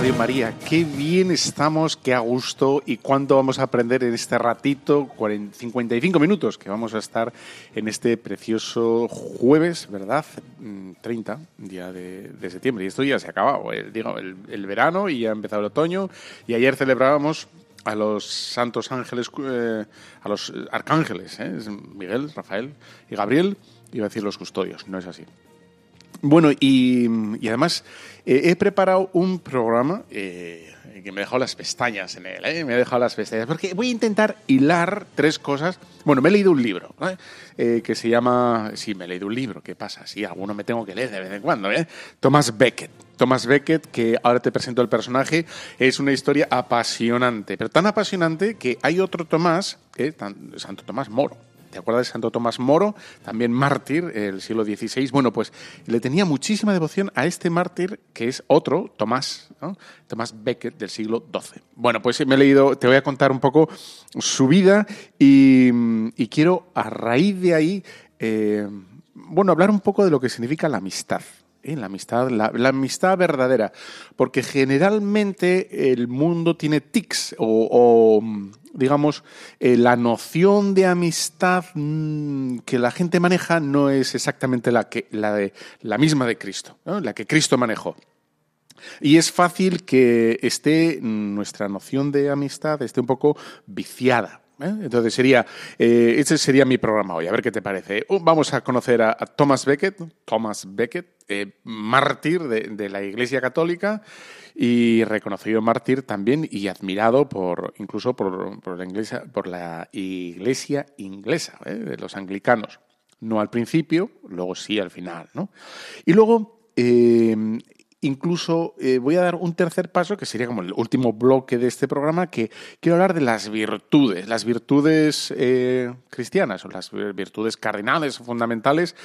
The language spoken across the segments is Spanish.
Radio María. Qué bien estamos, qué a gusto y cuánto vamos a aprender en este ratito, 40, 55 minutos que vamos a estar en este precioso jueves, ¿verdad? Mm, 30, día de, septiembre. Y esto ya se ha acabado, el, digo, el, verano y ya ha empezado el otoño. Y ayer celebrábamos a los santos ángeles, eh, a los arcángeles, ¿eh? Miguel, Rafael y Gabriel. Iba a decir los custodios, no es así. Bueno, y, y además eh, he preparado un programa eh, que me ha dejado las pestañas en él, ¿eh? me ha dejado las pestañas, porque voy a intentar hilar tres cosas. Bueno, me he leído un libro ¿eh? Que se llama... Sí, me he leído un libro, ¿qué pasa? Sí, alguno me tengo que leer de vez en cuando, ¿eh? Thomas Becket. Thomas Becket, que ahora te presento el personaje, es una historia apasionante, pero tan apasionante que hay otro Tomás. Tan- Santo Tomás Moro, ¿Te acuerdas de Santo Tomás Moro? También mártir del siglo XVI. Bueno, pues le tenía muchísima devoción a este mártir que es otro, Tomás, ¿no? Tomás Becket del siglo XII. Bueno, pues me he leído, te voy a contar un poco su vida y, quiero a raíz de ahí, eh, bueno, hablar un poco de lo que significa la amistad. ¿eh? La amistad, la, amistad verdadera, porque generalmente el mundo tiene tics o, digamos, eh, la noción de amistad mm, que la gente maneja no es exactamente la, que, la, de, la misma de Cristo, la que Cristo manejó. Y es fácil que esté mm, nuestra noción de amistad esté un poco viciada. ¿Eh? Entonces sería, ese sería mi programa hoy. A ver qué te parece. Uh, vamos a conocer a, Thomas Becket, Thomas Becket, eh, mártir de, de la Iglesia Católica y reconocido mártir también y admirado por incluso por, por la, iglesia, por la Iglesia inglesa, ¿eh? de los anglicanos. No al principio, luego sí al final. ¿no? Y luego incluso eh, voy a dar un tercer paso, que sería como el último bloque de este programa, que quiero hablar de las virtudes, las virtudes eh, cristianas, o las virtudes cardinales o fundamentales,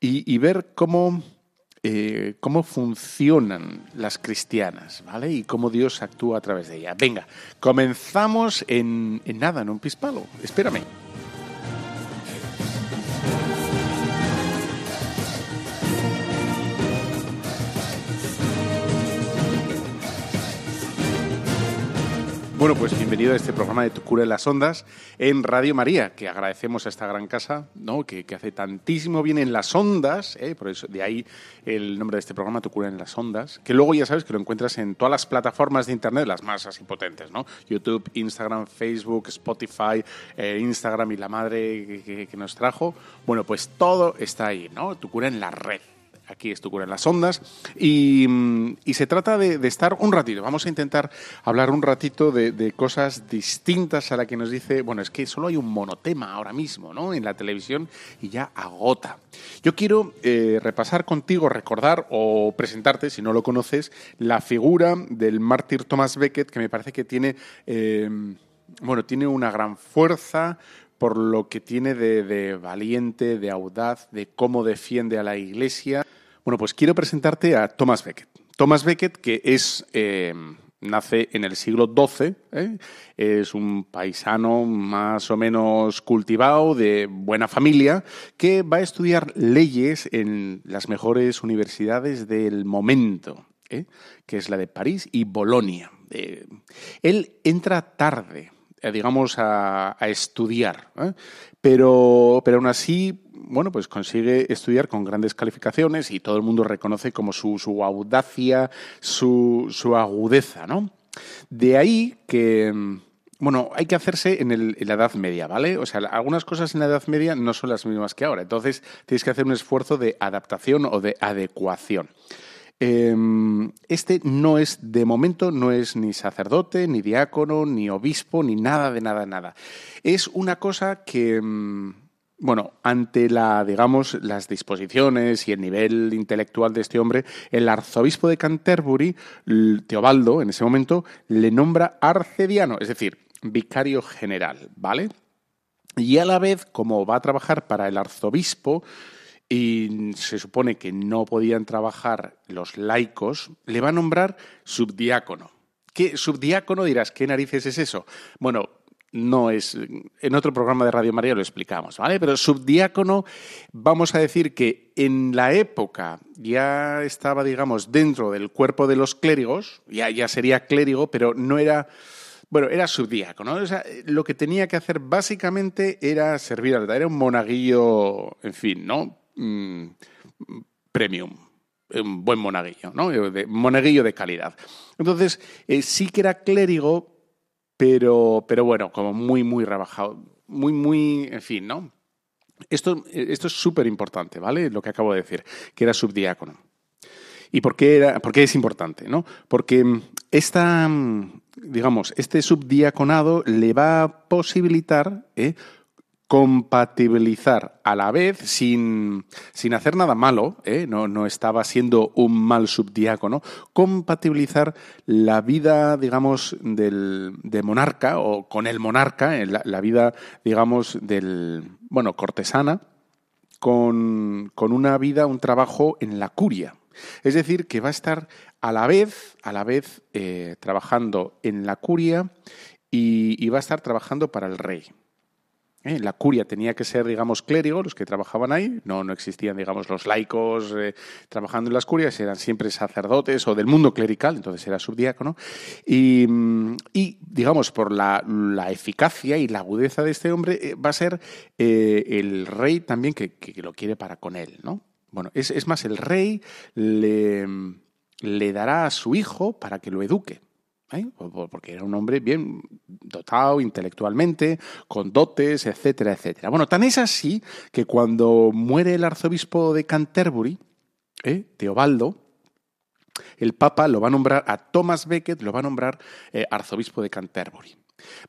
y, ver cómo, eh, cómo funcionan las cristianas, ¿vale? Y cómo Dios actúa a través de ellas. Venga, comenzamos en, en nada, en un pispalo. Espérame. Bueno, pues bienvenido a este programa de Tu cura en las ondas en Radio María, que agradecemos a esta gran casa, ¿no? que, hace tantísimo bien en las ondas, ¿eh? por eso de ahí el nombre de este programa, Tu cura en las ondas, que luego ya sabes que lo encuentras en todas las plataformas de internet, las más así potentes, ¿no? YouTube, Instagram, Facebook, Spotify, eh, Instagram y la madre que, que- que nos trajo. Bueno, pues todo está ahí, ¿no? Tu cura en la red. Aquí es tu cura en las ondas. Y, mm, se trata de, estar un ratito. Vamos a intentar hablar un ratito de, cosas distintas a la que nos dice, bueno, es que solo hay un monotema ahora mismo, ¿no? En la televisión y ya agota. Yo quiero eh, repasar contigo, recordar o presentarte, si no lo conoces, la figura del mártir Thomas Becket, que me parece que tiene, eh, bueno, tiene una gran fuerza, por lo que tiene de valiente, de audaz, de cómo defiende a la Iglesia. Bueno, pues quiero presentarte a Thomas Becket. Thomas Becket, que es, eh, nace en el siglo XII, ¿eh? es un paisano más o menos cultivado, de buena familia, que va a estudiar leyes en las mejores universidades del momento, ¿eh? que es la de París y Bolonia. Él entra tarde, digamos, a, estudiar. ¿eh? Pero, pero aún así, bueno, pues consigue estudiar con grandes calificaciones y todo el mundo reconoce como su, audacia, su, su agudeza, ¿no? De ahí que, bueno, hay que hacerse en, en la Edad Media, ¿vale? O sea, algunas cosas en la Edad Media no son las mismas que ahora. Entonces, tienes que hacer un esfuerzo de adaptación o de adecuación. Em, este no es, de momento, no es ni sacerdote, ni diácono, ni obispo, ni nada de nada, nada. Es una cosa que, em, bueno, ante la, digamos, las disposiciones y el nivel intelectual de este hombre, el arzobispo de Canterbury, Teobaldo, en ese momento, le nombra arcediano, es decir, vicario general, ¿vale? Y a la vez, como va a trabajar para el arzobispo, y se supone que no podían trabajar los laicos, le va a nombrar subdiácono. ¿Qué subdiácono dirás? ¿Qué narices es eso? Bueno, no es. En otro programa de Radio María lo explicamos, ¿vale? Pero subdiácono, vamos a decir que en la época ya estaba, digamos, dentro del cuerpo de los clérigos, ya, ya sería clérigo, pero no era. Bueno, era subdiácono. O sea, lo que tenía que hacer básicamente era servir al Era un monaguillo, en fin, ¿no? Mm, premium, un buen monaguillo, ¿no? De, monaguillo de calidad. Entonces, eh, sí que era clérigo, pero, pero bueno, como muy, muy rebajado. Muy, muy, en fin, ¿no? Esto, esto es súper importante, ¿vale? Lo que acabo de decir, que era subdiácono. ¿Y por qué, era, por qué es importante? ¿no? Porque esta, digamos, este subdiaconado le va a posibilitar ¿eh? Compatibilizar a la vez sin, sin hacer nada malo, ¿eh? no, no, estaba siendo un mal subdiácono, compatibilizar la vida, digamos, del, de monarca o con el monarca, la, la vida, digamos, del, bueno, cortesana, con, con, una vida, un trabajo en la curia. Es decir, que va a estar a la vez, a la vez eh, trabajando en la curia y va a estar trabajando para el rey. ¿Eh? La curia tenía que ser, digamos, clérigo, los que trabajaban ahí. No, no existían, digamos, los laicos eh, trabajando en las curias, eran siempre sacerdotes o del mundo clerical, entonces era subdiácono. Y, mm, digamos, por la, eficacia y la agudeza de este hombre, eh, va a ser el rey también que, lo quiere para con él, ¿no? Bueno, es, más, el rey le dará a su hijo para que lo eduque. ¿Eh? porque era un hombre bien dotado intelectualmente, con dotes, etcétera, etcétera. Bueno, tan es así que cuando muere el arzobispo de Canterbury, ¿eh? Teobaldo, el Papa lo va a nombrar a Thomas Becket, lo va a nombrar eh, arzobispo de Canterbury.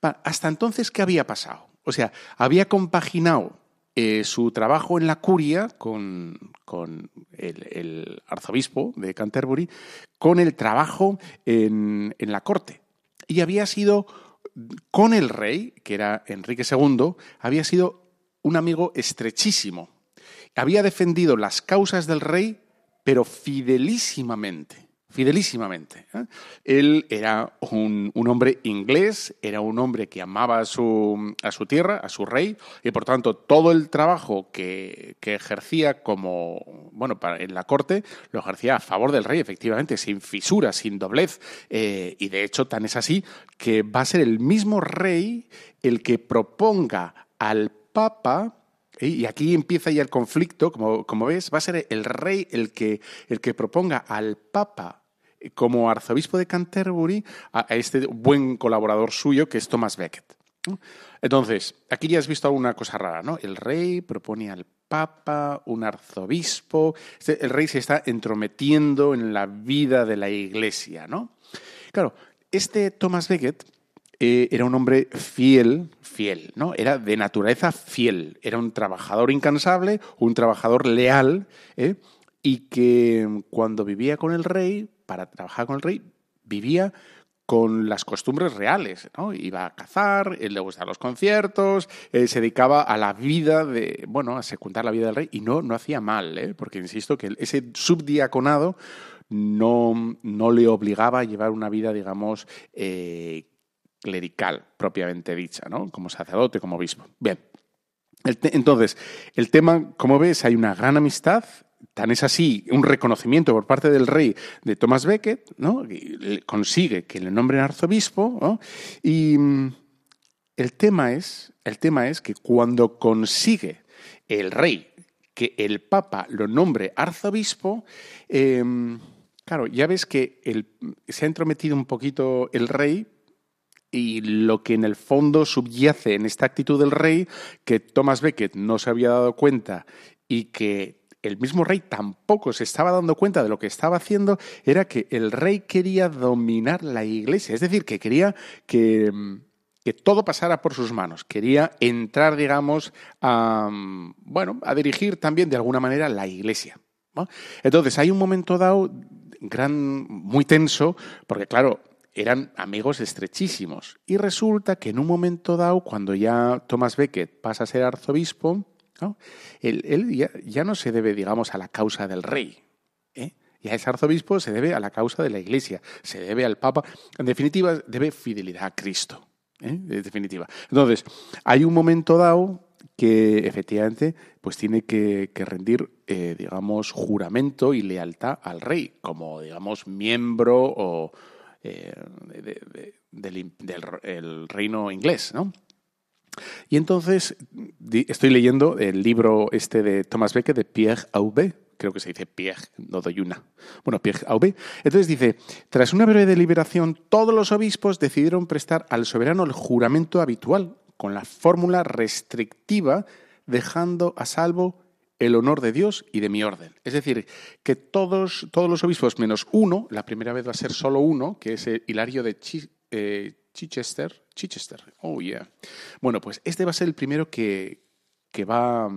hasta entonces, ¿qué había pasado? O sea, había compaginado eh, su trabajo en la curia con, el, arzobispo de Canterbury, con el trabajo en, la corte. Y había sido con el rey, que era Enrique II, había sido un amigo estrechísimo. Había defendido las causas del rey, pero fidelísimamente fidelísimamente. ¿eh? Él era un, hombre inglés, era un hombre que amaba a su, a su, tierra, a su rey, y por tanto todo el trabajo que, ejercía como, bueno, en la corte, lo ejercía a favor del rey, efectivamente, sin fisura, sin doblez, eh, y de hecho tan es así que va a ser el mismo rey el que proponga al Papa ¿eh? y aquí empieza ya el conflicto, como, como, ves, va a ser el rey el que, el que proponga al Papa como arzobispo de Canterbury a, este buen colaborador suyo que es Thomas Becket. Entonces, aquí ya has visto una cosa rara, ¿no? El rey propone al papa, un arzobispo, este, el rey se está entrometiendo en la vida de la iglesia, ¿no? Claro, este Thomas Becket eh, era un hombre fiel, fiel, ¿no? Era de naturaleza fiel, era un trabajador incansable, un trabajador leal, ¿eh? y que cuando vivía con el rey, para trabajar con el rey, vivía con las costumbres reales, ¿no? Iba a cazar, él le gustaban los conciertos, se dedicaba a la vida de, bueno, a secundar la vida del rey y no, no hacía mal, ¿eh? porque insisto que ese subdiaconado no, no le obligaba a llevar una vida, digamos, eh, clerical, propiamente dicha, ¿no? Como sacerdote, como obispo. Bien. entonces, el tema, como ves, hay una gran amistad Tan es así un reconocimiento por parte del rey de Thomas Becket, ¿no? consigue que le nombren arzobispo, y mm, el tema, es, el tema es que cuando consigue el rey que el Papa lo nombre arzobispo, em, claro, ya ves que se ha entrometido un poquito el rey y lo que en el fondo subyace en esta actitud del rey, que Thomas Becket no se había dado cuenta y que el mismo rey tampoco se estaba dando cuenta de lo que estaba haciendo, era que el rey quería dominar la iglesia, es decir, que quería que, que todo pasara por sus manos, quería entrar, digamos, a, bueno, a dirigir también de alguna manera la iglesia. Entonces, hay un momento dado gran, muy tenso, porque claro, eran amigos estrechísimos. Y resulta que en un momento dado, cuando ya Thomas Becket pasa a ser arzobispo, él, ya, no se debe, digamos, a la causa del rey. ¿eh? Ya es arzobispo, se debe a la causa de la iglesia, se debe al Papa. En definitiva, debe fidelidad a Cristo. ¿eh? En definitiva. Entonces, hay un momento dado que efectivamente pues tiene que, rendir, eh, digamos, juramento y lealtad al rey, como, digamos, miembro o, del reino inglés, ¿no? Y entonces estoy leyendo el libro este de Thomas Becket de Pierre Aubé, creo que se dice Pierre, no doy una. Bueno, Pierre Aubé. Entonces dice, tras una breve deliberación, todos los obispos decidieron prestar al soberano el juramento habitual, con la fórmula restrictiva, dejando a salvo el honor de Dios y de mi orden. Es decir, que todos, todos los obispos menos uno, la primera vez va a ser solo uno, que es Hilario de eh, Chichester. Chichester, oh yeah. Bueno, pues este va a ser el primero que, va,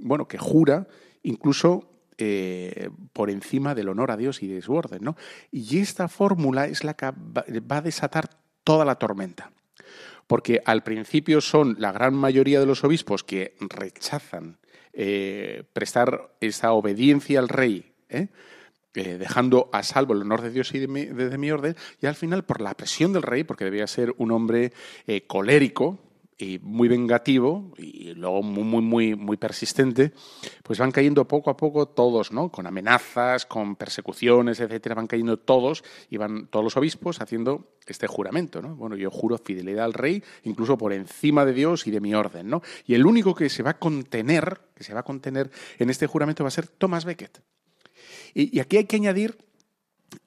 bueno, que jura incluso eh, por encima del honor a Dios y de su orden, ¿no? Y esta fórmula es la que va a desatar toda la tormenta. Porque al principio son la gran mayoría de los obispos que rechazan eh, prestar esa obediencia al rey, ¿eh? Dejando a salvo el honor de Dios y de mi, orden, y al final, por la presión del rey, porque debía ser un hombre eh, colérico y muy vengativo, y luego muy, muy, muy, muy persistente, pues van cayendo poco a poco todos, ¿no? Con amenazas, con persecuciones, etcétera, van cayendo todos, y van todos los obispos haciendo este juramento, ¿no? Bueno, yo juro fidelidad al rey, incluso por encima de Dios y de mi orden, ¿no? Y el único que se va a contener, que se va a contener en este juramento va a ser Thomas Becket. Y, aquí hay que añadir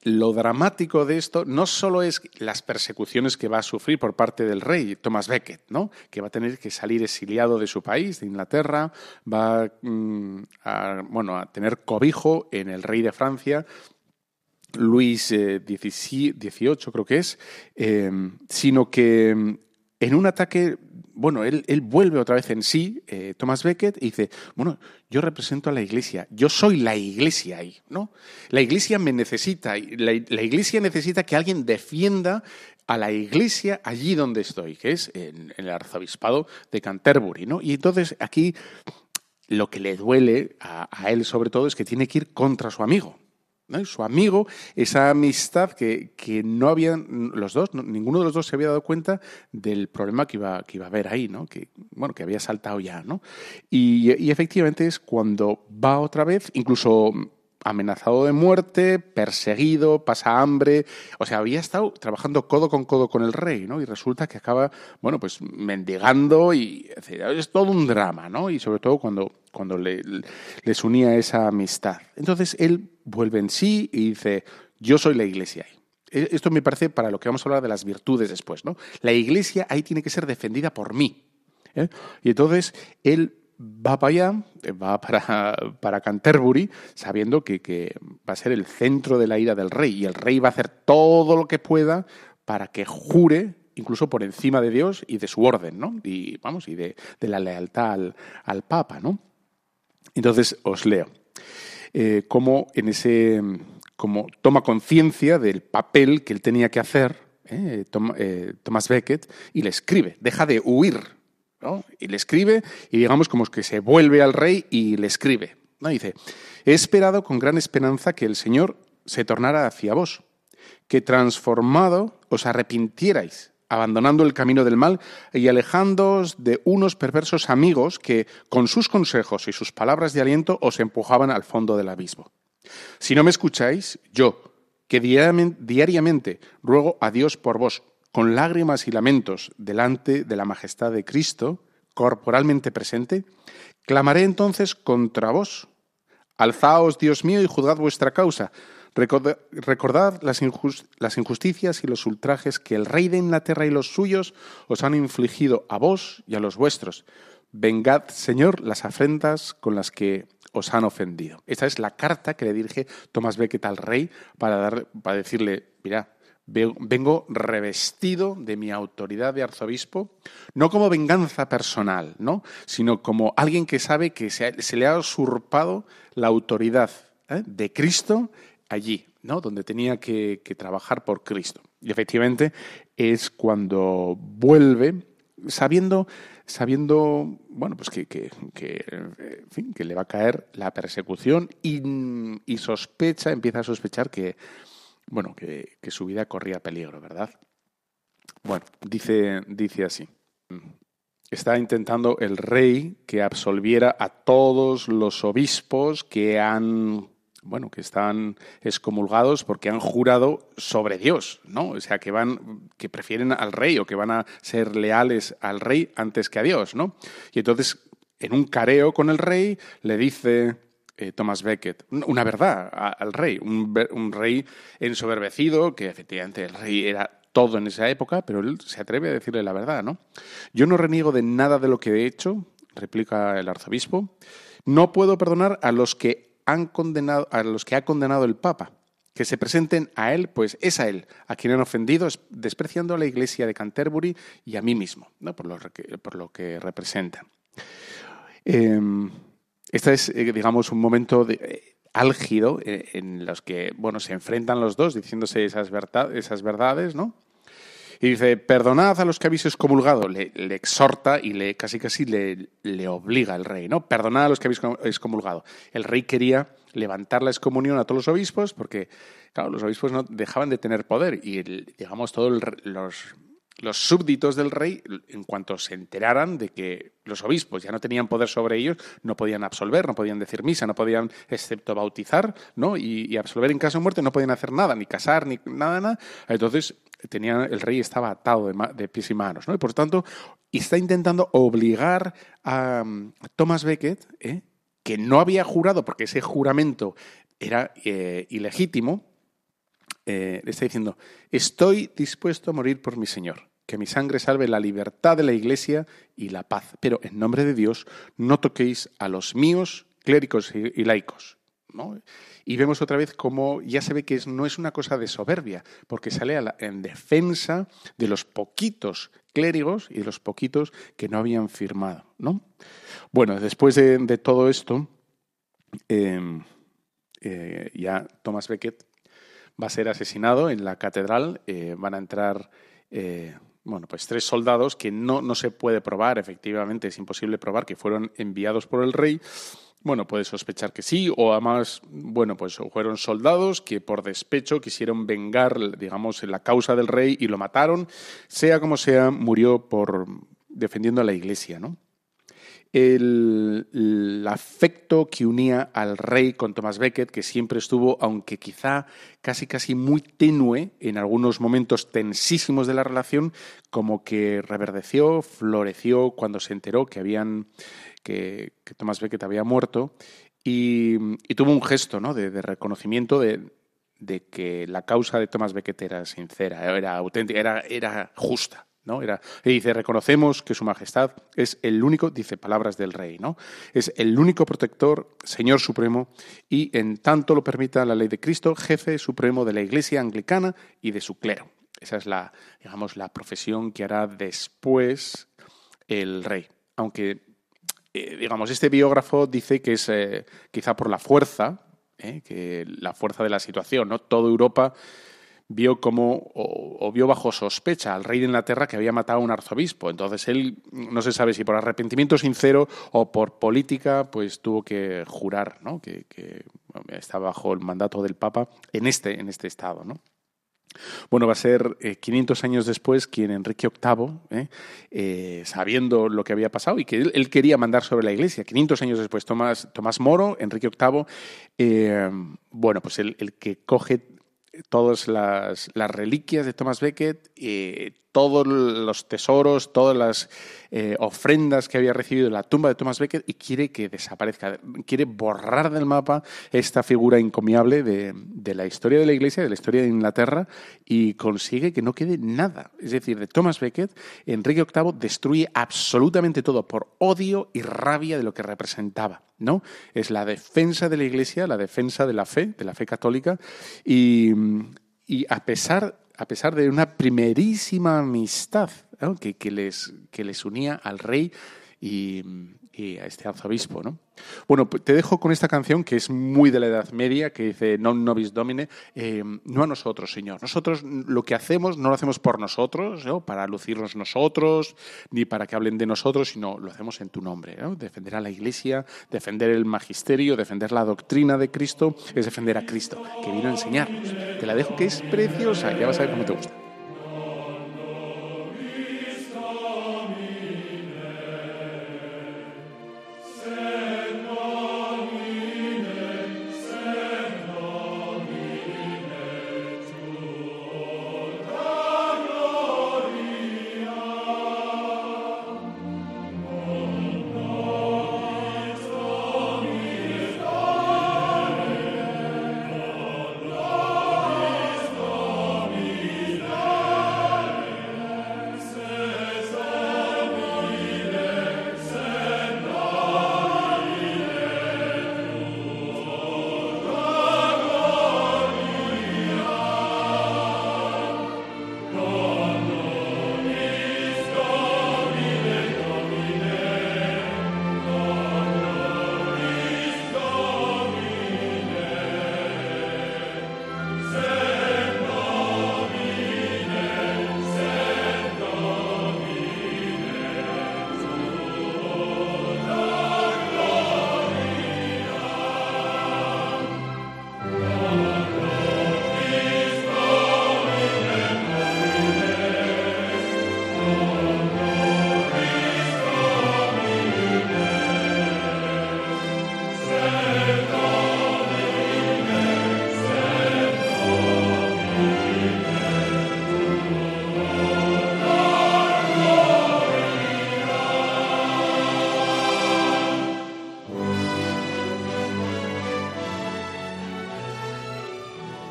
lo dramático de esto no solo es las persecuciones que va a sufrir por parte del rey Thomas Becket, ¿no? que va a tener que salir exiliado de su país, de Inglaterra, va mm, a, bueno, a tener cobijo en el rey de Francia, Luis XVIII, eh, creo que es, eh, sino que mm, en un ataque bueno, él, vuelve otra vez en sí, eh, Thomas Becket, y dice, bueno, yo represento a la iglesia, yo soy la iglesia ahí, ¿no? La iglesia me necesita, la iglesia necesita que alguien defienda a la iglesia allí donde estoy, que es en, el arzobispado de Canterbury, ¿no? Y entonces aquí lo que le duele a, él sobre todo es que tiene que ir contra su amigo, su amigo, esa amistad que, no habían los dos, ninguno de los dos se había dado cuenta del problema que iba, que iba a haber ahí, ¿no? que, bueno, que había saltado ya. ¿no? Y, y efectivamente es cuando va otra vez, incluso amenazado de muerte, perseguido, pasa hambre, o sea, había estado trabajando codo con codo con el rey, ¿no? Y resulta que acaba, bueno, pues mendigando y es todo un drama, ¿no? Y sobre todo cuando, cuando le, les unía esa amistad. Entonces él vuelve en sí y dice, yo soy la iglesia ahí. E, esto me parece para lo que vamos a hablar de las virtudes después, ¿no? La iglesia ahí tiene que ser defendida por mí. ¿eh? Y entonces él va para allá, va para, para Canterbury, sabiendo que, va a ser el centro de la ira del rey y el rey va a hacer todo lo que pueda para que jure incluso por encima de Dios y de su orden, ¿no? Y vamos, y de, la lealtad al, Papa, ¿no? Entonces os leo eh, cómo en ese como toma conciencia del papel que él tenía que hacer, eh, eh, Thomas Becket, y le escribe, deja de huir y le escribe, y digamos como que se vuelve al rey y le escribe. ¿no? Dice, he esperado con gran esperanza que el Señor se tornara hacia vos, que transformado os arrepintierais, abandonando el camino del mal y alejándoos de unos perversos amigos que, con sus consejos y sus palabras de aliento, os empujaban al fondo del abismo. Si no me escucháis, yo, que diariamente ruego a Dios por vos, con lágrimas y lamentos delante de la majestad de Cristo, corporalmente presente, clamaré entonces contra vos. Alzaos, Dios mío, y juzgad vuestra causa. Recordad las, injusticias y los ultrajes que el rey de Inglaterra y los suyos os han infligido a vos y a los vuestros. Vengad, Señor, las afrentas con las que os han ofendido. Esta es la carta que le dirige Thomas Becket al rey para, dar, para decirle, mira, vengo revestido de mi autoridad de arzobispo, no como venganza personal, ¿no? sino como alguien que sabe que se, le ha usurpado la autoridad ¿eh? de Cristo allí, ¿no? donde tenía que, trabajar por Cristo. Y efectivamente es cuando vuelve sabiendo, sabiendo bueno, pues que, que, que le va a caer la persecución y, sospecha, empieza a sospechar que bueno, que, su vida corría peligro, ¿verdad? Bueno, dice, dice así. Está intentando el rey que absolviera a todos los obispos que han, bueno, que están excomulgados porque han jurado sobre Dios, ¿no? O sea, que van, que prefieren al rey o que van a ser leales al rey antes que a Dios, ¿no? Y entonces, en un careo con el rey, le dice, eh, Thomas Becket, una verdad al rey, un, rey ensoberbecido, que efectivamente el rey era todo en esa época, pero él se atreve a decirle la verdad, ¿no? Yo no reniego de nada de lo que he hecho, replica el arzobispo. No puedo perdonar a los que han condenado, a los que ha condenado el Papa. Que se presenten a él, pues es a él, a quien han ofendido, despreciando a la iglesia de Canterbury y a mí mismo, ¿no? por, lo que, por lo que representan. Em, este es, eh, digamos, un momento de, eh, álgido eh, en los que, bueno, se enfrentan los dos diciéndose esas, esas verdades, ¿no? Y dice, perdonad a los que habéis excomulgado. Le, exhorta y le casi casi le, le, obliga el rey, ¿no? Perdonad a los que habéis excomulgado. El rey quería levantar la excomunión a todos los obispos porque, claro, los obispos no dejaban de tener poder y, digamos, todos los los súbditos del rey, en cuanto se enteraran de que los obispos ya no tenían poder sobre ellos, no podían absolver, no podían decir misa, no podían, excepto bautizar, ¿no? Y, absolver en caso de muerte, no podían hacer nada, ni casar, ni nada, nada. Entonces, tenía, el rey estaba atado de, pies y manos, ¿no? Y por tanto, está intentando obligar a, Thomas Becket, ¿eh? que no había jurado, porque ese juramento era eh, ilegítimo, eh, le está diciendo, estoy dispuesto a morir por mi Señor, que mi sangre salve la libertad de la Iglesia y la paz, pero en nombre de Dios no toquéis a los míos clérigos y, laicos. Y vemos otra vez cómo ya se ve que no es una cosa de soberbia, porque sale en defensa de los poquitos clérigos y de los poquitos que no habían firmado. ¿no? Bueno, después de, todo esto, em, eh, ya Thomas Becket va a ser asesinado en la catedral. Eh, van a entrar eh, bueno, pues tres soldados que no, no se puede probar, efectivamente, es imposible probar que fueron enviados por el rey. Bueno, puede sospechar que sí, o además, bueno, pues fueron soldados que por despecho quisieron vengar, digamos, la causa del rey y lo mataron. Sea como sea, murió por defendiendo a la iglesia, ¿no? El, afecto que unía al rey con Thomas Becket, que siempre estuvo, aunque quizá casi casi muy tenue en algunos momentos tensísimos de la relación, como que reverdeció, floreció cuando se enteró que habían que, Thomas Becket había muerto y, tuvo un gesto ¿no? de, reconocimiento de, que la causa de Thomas Becket era sincera, era auténtica, era, era justa. ¿No? Era, y dice, reconocemos que su majestad es el único, dice palabras del rey, ¿no? Es el único protector, Señor Supremo, y en tanto lo permita la ley de Cristo, jefe supremo de la Iglesia anglicana y de su clero. Esa es la, digamos, la profesión que hará después el rey. Aunque, eh, digamos, este biógrafo dice que es eh, quizá por la fuerza, ¿eh? que la fuerza de la situación, ¿no? Toda Europa vio como, o, vio bajo sospecha al rey de Inglaterra que había matado a un arzobispo. Entonces él, no se sabe si por arrepentimiento sincero o por política, pues tuvo que jurar ¿no? que, estaba bajo el mandato del Papa en este, en este estado. ¿no? Bueno, va a ser 500 eh, años después quien Enrique VIII, ¿eh? Eh, sabiendo lo que había pasado y que él, quería mandar sobre la Iglesia, 500 años después, Tomás, Tomás Moro, Enrique VIII, bueno, pues el, el, que coge todas las, reliquias de Thomas Becket, eh, todos los tesoros, todas las eh, ofrendas que había recibido en la tumba de Thomas Becket y quiere que desaparezca, quiere borrar del mapa esta figura encomiable de, de, la historia de la Iglesia, de la historia de Inglaterra y consigue que no quede nada. Es decir, de Thomas Becket, Enrique VIII destruye absolutamente todo por odio y rabia de lo que representaba. ¿no? Es la defensa de la Iglesia, la defensa de la fe, de la fe católica y, y a pesar a pesar de una primerísima amistad que, les, que les unía al rey y, a este arzobispo. ¿no? Bueno, pues te dejo con esta canción que es muy de la Edad Media, que dice Non nobis domine, eh, no a nosotros, Señor. Nosotros lo que hacemos no lo hacemos por nosotros, para lucirnos nosotros, ni para que hablen de nosotros, sino lo hacemos en tu nombre. Defender a la Iglesia, defender el magisterio, defender la doctrina de Cristo, es defender a Cristo, que vino a enseñarnos. Te la dejo que es preciosa, ya vas a ver cómo te gusta.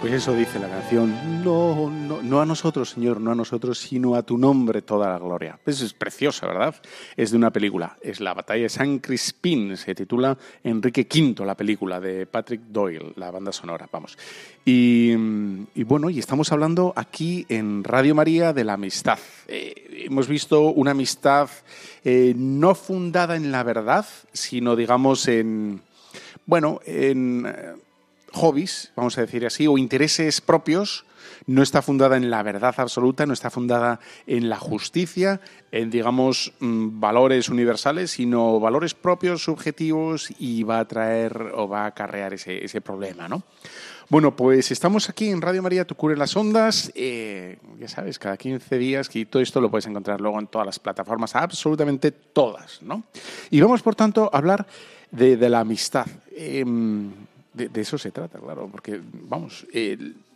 Eso dice la canción. No, no, no a nosotros, Señor, no a nosotros, sino a tu nombre toda la gloria. Pues es preciosa, ¿verdad? Es de una película. Es la batalla de San Crispín. Se titula Enrique V, la película de Patrick Doyle, la banda sonora. Vamos. Y, bueno, y estamos hablando aquí en Radio María de la amistad. Eh, hemos visto una amistad eh, no fundada en la verdad, sino, digamos, en. Bueno, en hobbies, vamos a decir así, o intereses propios, no está fundada en la verdad absoluta, no está fundada en la justicia, en, digamos, mm, valores universales, sino valores propios, subjetivos, y va a traer o va a acarrear ese, ese problema, ¿no? Bueno, pues estamos aquí en Radio María, tu cure las ondas. Eh, ya sabes, cada 15 días, y todo esto lo puedes encontrar luego en todas las plataformas, absolutamente todas, ¿no? Y vamos, por tanto, a hablar de, la amistad. Em, de, eso se trata, claro, porque, vamos,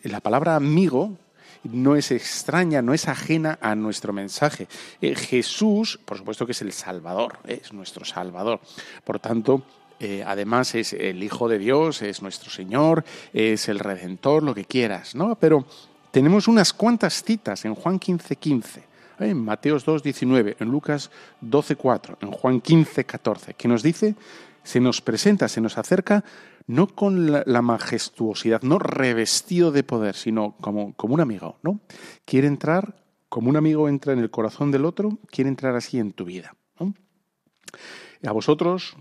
la palabra amigo no es extraña, no es ajena a nuestro mensaje. Eh, Jesús, por supuesto que es el Salvador, es nuestro Salvador. Por tanto, eh, además es el Hijo de Dios, es nuestro Señor, es el Redentor, lo que quieras, ¿no? Pero tenemos unas cuantas citas en Juan 15, 15 en Mateos 2, 19, en Lucas 12, 4, en Juan 15, 14, que nos dice, se nos presenta, se nos acerca no con la, majestuosidad, no revestido de poder, sino como, como un amigo, ¿no? Quiere entrar, como un amigo entra en el corazón del otro, quiere entrar así en tu vida. A vosotros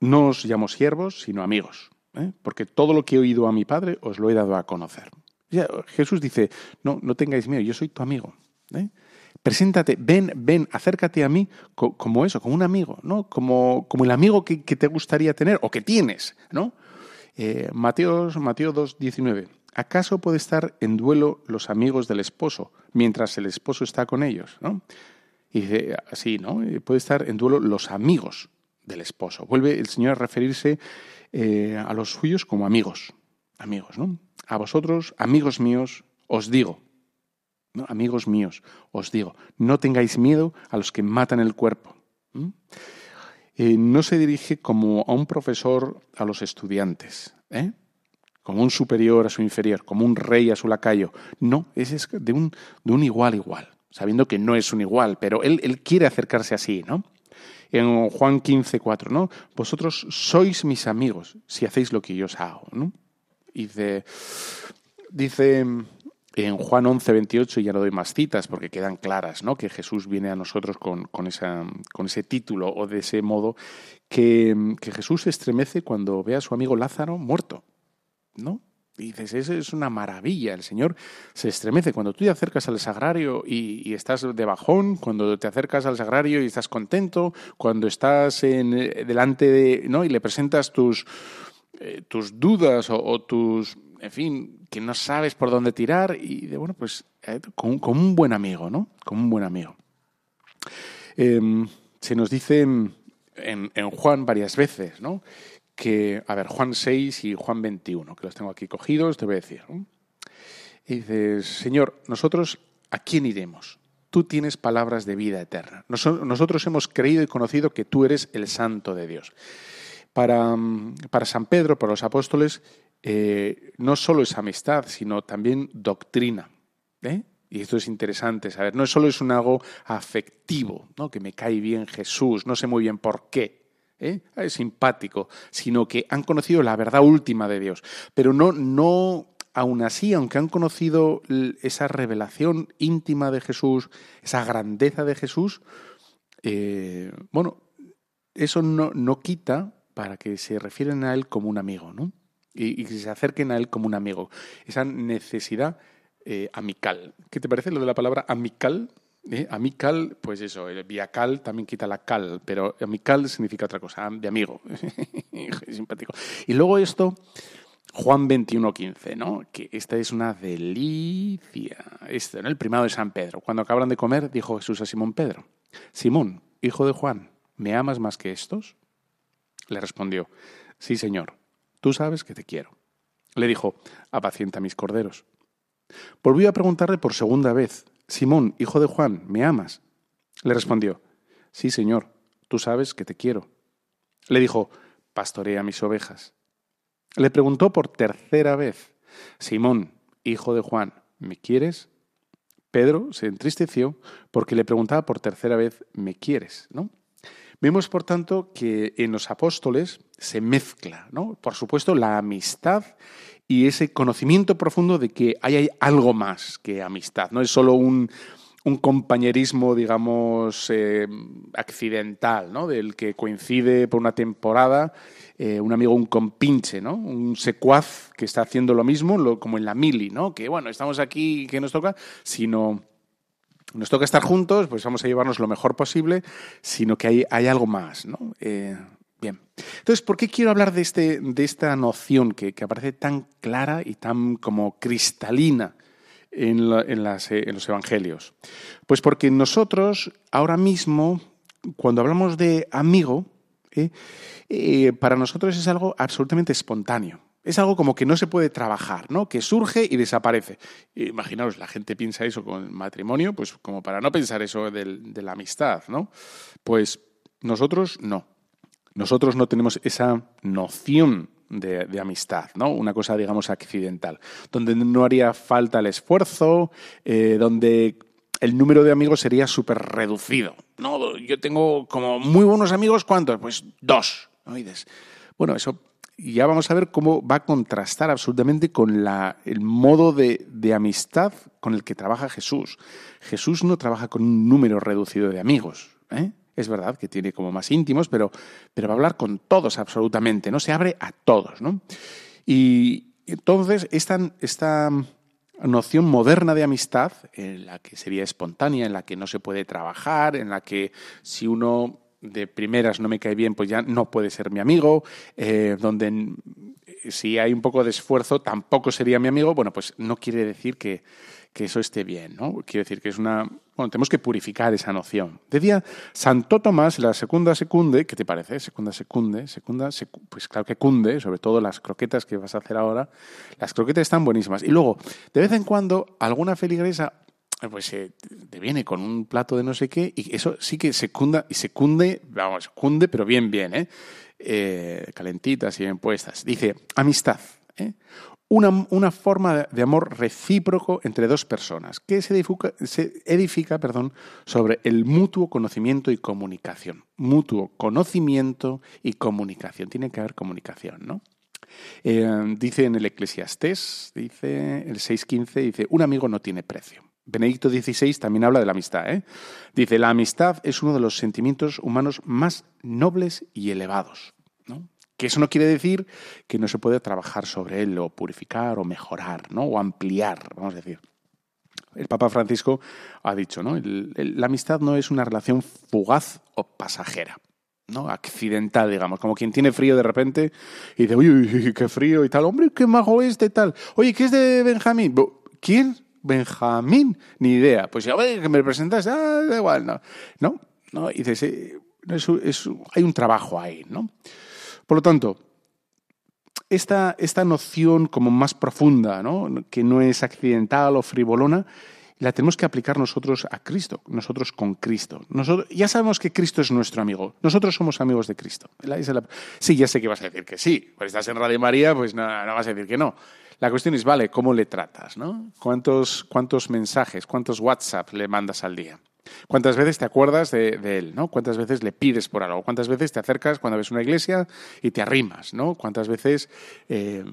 no os llamo siervos, sino amigos, ¿eh? porque todo lo que he oído a mi Padre os lo he dado a conocer. Jesús dice, no, no tengáis miedo, yo soy tu amigo. ¿eh? Preséntate, ven, ven, acércate a mí como eso, como un amigo, ¿no? Como, como el amigo que, que, te gustaría tener o que tienes, ¿no? Eh, Mateo, Mateo 2, 19. ¿Acaso puede estar en duelo los amigos del esposo mientras el esposo está con ellos? ¿no? Y dice así, ¿no? Eh, puede estar en duelo los amigos del esposo. Vuelve el Señor a referirse eh, a los suyos como amigos. Amigos, ¿no? A vosotros, amigos míos, os digo. Amigos míos, os digo, no tengáis miedo a los que matan el cuerpo. Eh, no se dirige como a un profesor a los estudiantes, ¿eh? como un superior a su inferior, como un rey a su lacayo. No, es de un, de un igual igual, sabiendo que no es un igual, pero él, él quiere acercarse así, ¿no? En Juan 15, 4, ¿no? Vosotros sois mis amigos si hacéis lo que yo os hago, ¿no? Y dice, dice en Juan 11, 28, y ya no doy más citas porque quedan claras, ¿no? Que Jesús viene a nosotros con, con, esa, con ese título o de ese modo que, que Jesús se estremece cuando ve a su amigo Lázaro muerto. ¿no? Y dices, eso es una maravilla. El Señor se estremece cuando tú te acercas al sagrario y, estás de bajón, cuando te acercas al sagrario y estás contento, cuando estás en, delante de, ¿no? Y le presentas tus, eh, tus dudas o, tus, en fin, que no sabes por dónde tirar y de, bueno, pues eh, como, un buen amigo, ¿no? Como un buen amigo. Em, se nos dice en, Juan varias veces, ¿no? que, a ver, Juan 6 y Juan 21, que los tengo aquí cogidos, te voy a decir. Y dices, Señor, nosotros, ¿a quién iremos? Tú tienes palabras de vida eterna. Nosotros hemos creído y conocido que tú eres el santo de Dios. Para, para San Pedro, para los apóstoles, eh, no solo es amistad, sino también doctrina. ¿eh? Y esto es interesante saber. No solo es un algo afectivo, ¿no? que me cae bien Jesús, no sé muy bien por qué, ¿eh? es simpático, sino que han conocido la verdad última de Dios. Pero no, no, aún así, aunque han conocido esa revelación íntima de Jesús, esa grandeza de Jesús, bueno, eso no, no, quita para que se refieren a Él como un amigo, ¿no? Y, que se acerquen a Él como un amigo. Esa necesidad eh, amical. ¿Qué te parece lo de la palabra amical? ¿Eh? Amical, pues eso, el viacal también quita la cal, pero amical significa otra cosa, de amigo. Simpático. Y luego esto, Juan 21.15, ¿no? Que esta es una delicia. Este, ¿no? El primado de San Pedro. Cuando acabaron de comer, dijo Jesús a Simón Pedro, Simón, hijo de Juan, ¿me amas más que estos? Le respondió, sí, Señor, tú sabes que te quiero. Le dijo, apacienta mis corderos. Volvió a preguntarle por segunda vez, Simón, hijo de Juan, ¿me amas? Le respondió, Sí, Señor, tú sabes que te quiero. Le dijo, Pastorea mis ovejas. Le preguntó por tercera vez, Simón, hijo de Juan, ¿me quieres? Pedro se entristeció porque le preguntaba por tercera vez, ¿me quieres? ¿no? Vemos, por tanto, que en los apóstoles se mezcla, ¿no? por supuesto, la amistad y ese conocimiento profundo de que hay, algo más que amistad, no es solo un, compañerismo, digamos, eh, accidental, ¿no? Del que coincide por una temporada eh, un amigo, un compinche, ¿no? Un secuaz que está haciendo lo mismo, como en la mili, ¿no? Que, bueno, estamos aquí, que nos toca? Sino nos toca estar juntos, pues vamos a llevarnos lo mejor posible, sino que hay, hay algo más, ¿no? Eh, Bien. Entonces, ¿por qué quiero hablar de, este, de esta noción que, aparece tan clara y tan como cristalina en, las, eh, en, los evangelios? Pues porque nosotros ahora mismo, cuando hablamos de amigo, eh, para nosotros es algo absolutamente espontáneo. Es algo como que no se puede trabajar, ¿no? Que surge y desaparece. Imaginaos, la gente piensa eso con el matrimonio, pues como para no pensar eso de la amistad, ¿no? Pues nosotros no. Nosotros no tenemos esa noción de, amistad, ¿no? Una cosa, digamos, accidental, donde no haría falta el esfuerzo, eh, donde el número de amigos sería súper reducido. No, yo tengo como muy buenos amigos, ¿cuántos? Pues dos. Bueno, eso ya vamos a ver cómo va a contrastar absolutamente con la, el modo de, de, amistad con el que trabaja Jesús. Jesús no trabaja con un número reducido de amigos. ¿eh? Es verdad que tiene como más íntimos, pero, pero va a hablar con todos absolutamente, ¿no? Se abre a todos, ¿no? Y entonces esta, esta noción moderna de amistad, en la que sería espontánea, en la que no se puede trabajar, en la que si uno de primeras no me cae bien, pues ya no puede ser mi amigo, eh, donde si hay un poco de esfuerzo tampoco sería mi amigo, bueno, pues no quiere decir que, que eso esté bien, ¿no? Quiere decir que es una... Bueno, tenemos que purificar esa noción. Decía Santo Tomás, la segunda secunde, ¿qué te parece? Segunda secunde, segunda, pues claro que cunde, sobre todo las croquetas que vas a hacer ahora. Las croquetas están buenísimas. Y luego, de vez en cuando, alguna feligresa pues te viene con un plato de no sé qué y eso sí que secunda y secunde, vamos, secunde, pero bien, bien, ¿eh? calentitas y bien puestas. Dice, amistad. ¿eh? una, forma de amor recíproco entre dos personas que se edifica, se perdón, sobre el mutuo conocimiento y comunicación. Mutuo conocimiento y comunicación. Tiene que haber comunicación, ¿no? Eh, dice en el Eclesiastés, dice el 6.15, dice, un amigo no tiene precio. Benedicto XVI también habla de la amistad. ¿eh? Dice, la amistad es uno de los sentimientos humanos más nobles y elevados. ¿no? Que eso no quiere decir que no se puede trabajar sobre él o purificar o mejorar, ¿no? O ampliar, vamos a decir. El Papa Francisco ha dicho, ¿no? la amistad no es una relación fugaz o pasajera. ¿no? accidental, digamos, como quien tiene frío de repente y dice, uy, qué frío y tal, hombre, qué mago es de tal, oye, ¿qué es de Benjamín? ¿Quién? Benjamín, ni idea. Pues ya, que me presentas, ah, da igual, no, no, no, dices, eh, hay un trabajo ahí, ¿no? Por lo tanto, esta, esta noción como más profunda, ¿no? que no es accidental o frivolona, la tenemos que aplicar nosotros a Cristo, nosotros con Cristo. Nosotros, ya sabemos que Cristo es nuestro amigo, nosotros somos amigos de Cristo. Sí, ya sé que vas a decir que sí, pues estás en Radio María, pues no, no vas a decir que no. La cuestión es, vale, ¿cómo le tratas? ¿no? ¿Cuántos, ¿Cuántos mensajes, cuántos WhatsApp le mandas al día? ¿Cuántas veces te acuerdas de, él? ¿no? ¿Cuántas veces le pides por algo? ¿Cuántas veces te acercas cuando ves una iglesia y te arrimas? ¿no? ¿Cuántas veces, eh,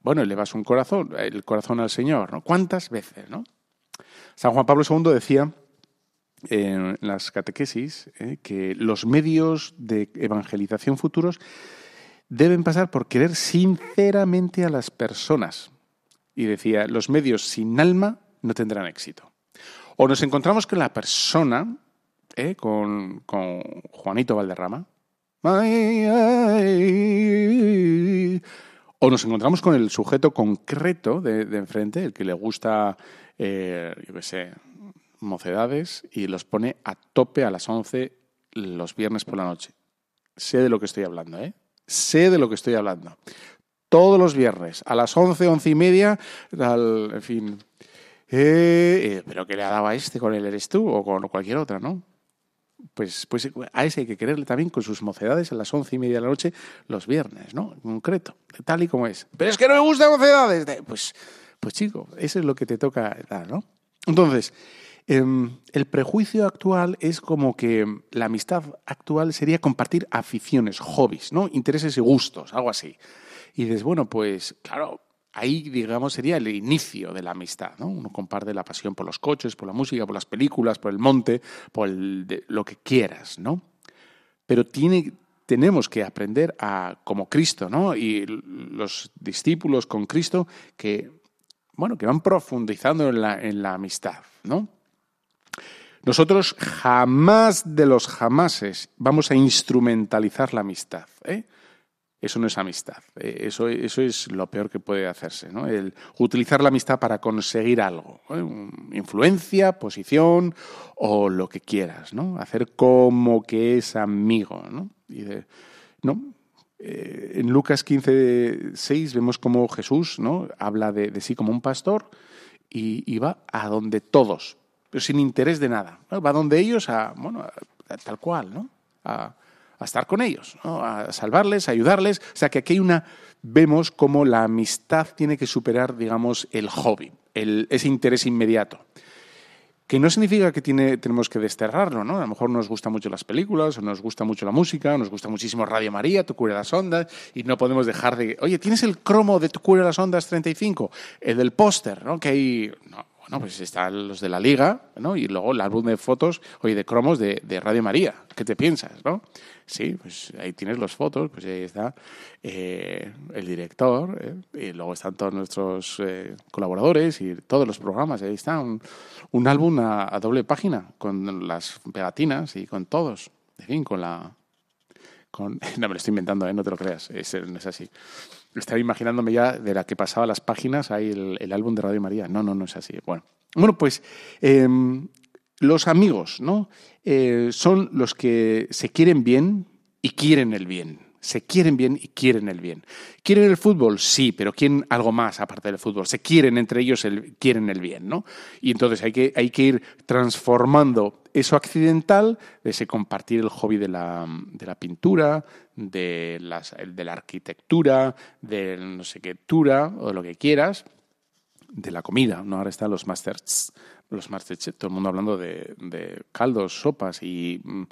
bueno, elevas un corazón, el corazón al Señor? ¿no? ¿Cuántas veces? ¿no? San Juan Pablo II decía en las catequesis eh, que los medios de evangelización futuros deben pasar por querer sinceramente a las personas. Y decía, los medios sin alma no tendrán éxito. O nos encontramos con la persona, ¿eh? con, Juanito Valderrama, o nos encontramos con el sujeto concreto de, enfrente, el que le gusta, eh, yo qué sé, mocedades, y los pone a tope a las 11 los viernes por la noche. Sé de lo que estoy hablando, ¿eh? Sé de lo que estoy hablando. Todos los viernes, a las 11, once y media, al, en fin, eh, eh, ¿Pero qué le ha dado a este con él eres tú o con cualquier otra, no? Pues, pues a ese hay que quererle también con sus mocedades a las once y media de la noche los viernes, ¿no? En concreto, tal y como es. Pero es que no me gustan mocedades. Pues, pues chico, eso es lo que te toca dar, ¿no? Entonces, el prejuicio actual es como que la amistad actual sería compartir aficiones, hobbies, ¿no? Intereses y gustos, algo así. Y dices, bueno, pues claro, ahí, digamos, sería el inicio de la amistad. ¿no? Uno comparte la pasión por los coches, por la música, por las películas, por el monte, por lo que quieras, ¿no? Pero tiene, tenemos que aprender a, como Cristo, ¿no? Y los discípulos con Cristo que, bueno, que van profundizando en la, en la amistad, ¿no? Nosotros jamás de los jamases vamos a instrumentalizar la amistad. ¿eh? Eso no es amistad. Eh, eso, eso es lo peor que puede hacerse. ¿no? El utilizar la amistad para conseguir algo. Influencia, posición o lo que quieras. ¿no? Hacer como que es amigo. ¿no? Eh, en Lucas 15, 6 vemos cómo Jesús habla de, sí como un pastor y, va a donde todos, pero sin interés de nada. Va a donde ellos, a, bueno, tal cual, ¿no? A, estar con ellos, a salvarles, a ayudarles. O sea que aquí hay una, vemos cómo la amistad tiene que superar, digamos, el hobby, ese interés inmediato. Que no significa que tiene, tenemos que desterrarlo, ¿no? A lo mejor nos gustan mucho las películas, o nos gusta mucho la música, nos gusta muchísimo Radio María, Tu Cura las Ondas, y no podemos dejar de... Oye, ¿tienes el cromo de Tu Cura las Ondas 35? El del póster, ¿no? Que hay... No, bueno, pues están los de la Liga, ¿no? Y luego el álbum de fotos, oye, de cromos de, de Radio María. ¿Qué te piensas, no? Sí, pues ahí tienes las fotos, pues ahí está eh, el director, eh, y luego están todos nuestros eh, colaboradores y todos los programas. Ahí está un, un álbum a, doble página con las pegatinas y con todos. En fin, con la. Con, no me lo estoy inventando, no te lo creas, es, no es así. Estaba imaginándome ya de la que pasaba las páginas ahí el, álbum de Radio María. No, no, no es así. Bueno, bueno pues em, los amigos, ¿no? Eh, son los que se quieren bien y quieren el bien. Se quieren bien y quieren el bien. ¿Quieren el fútbol? Sí, pero quieren algo más aparte del fútbol. Se quieren entre ellos, el, quieren el bien, ¿no? Y entonces hay que, hay que ir transformando eso accidental, de ese compartir el hobby de la, de la pintura, de, las, de la arquitectura, de no sé qué tura, o lo que quieras, de la comida, ¿no? Ahora están los masters, los masters, todo el mundo hablando de, de caldos, sopas y, mm,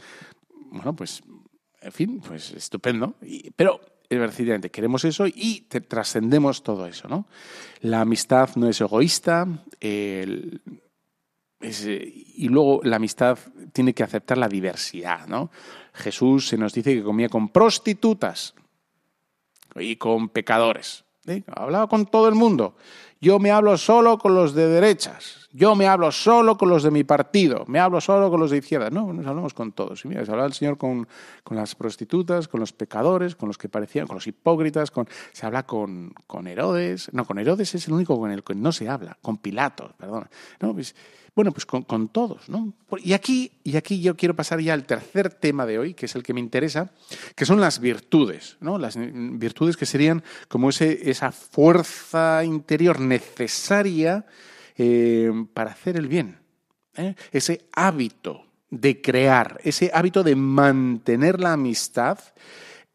bueno, pues en fin, pues estupendo. pero verdaderamente queremos eso y trascendemos todo eso, ¿no? La amistad no es egoísta, y luego la amistad tiene que aceptar la diversidad, ¿no? Jesús se nos dice que comía con prostitutas y con pecadores. ¿eh? Hablaba con todo el mundo. Yo me hablo solo con los de derechas. Yo me hablo solo con los de mi partido. Me hablo solo con los de izquierda. No, nos hablamos con todos. Y mira, se hablaba el Señor con, con, las prostitutas, con los pecadores, con los que parecían, con los hipócritas, con, se habla con, con Herodes. No, con Herodes es el único con el que no se habla. Con Pilato, perdón. Pues, bueno, pues con, todos, ¿no? Y aquí, y aquí yo quiero pasar ya al tercer tema de hoy, que es el que me interesa, que son las virtudes, ¿no? Las virtudes que serían como ese, esa fuerza interior necesaria eh, para hacer el bien, ¿eh? ese hábito de crear, ese hábito de mantener la amistad,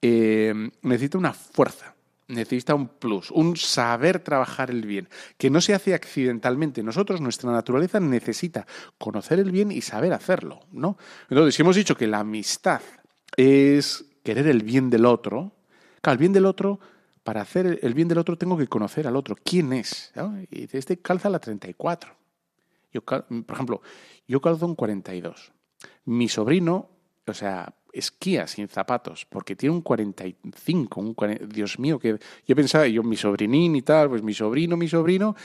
eh, necesita una fuerza necesita un plus, un saber trabajar el bien, que no se hace accidentalmente. Nosotros, nuestra naturaleza necesita conocer el bien y saber hacerlo, ¿no? Entonces, si hemos dicho que la amistad es querer el bien del otro, claro, el bien del otro, para hacer el bien del otro tengo que conocer al otro, quién es. Y este calza la 34. Yo, por ejemplo, yo calzo un 42. Mi sobrino, o sea, esquía sin zapatos, porque tiene un 45, un Dios mío, que yo pensaba, yo mi sobrinín y tal, pues mi sobrino, mi sobrino,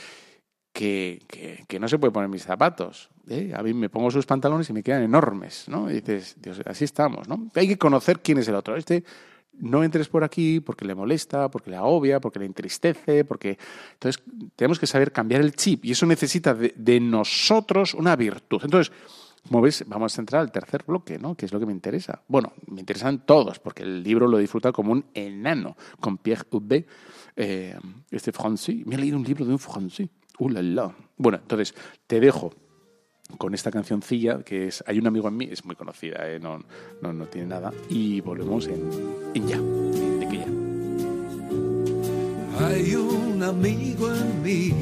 que, que, no se puede poner mis zapatos. ¿eh? A mí me pongo sus pantalones y me quedan enormes, ¿no? Y dices, Dios, así estamos, ¿no? Hay que conocer quién es el otro. Este no entres por aquí porque le molesta, porque le agobia, porque le entristece, porque... Entonces, tenemos que saber cambiar el chip y eso necesita de, nosotros una virtud. Entonces, como ves, vamos a entrar al tercer bloque, ¿no? Que es lo que me interesa. Bueno, me interesan todos, porque el libro lo disfruta como un enano, con Pierre Hubé, eh, este francés. Me ha leído un libro de un francés. ¡Uh, la! Bueno, entonces, te dejo con esta cancioncilla que es Hay un amigo en mí, es muy conocida, ¿eh? no, no, no, tiene nada. Y volvemos en, en ya, de que ya. Hay un amigo en mí.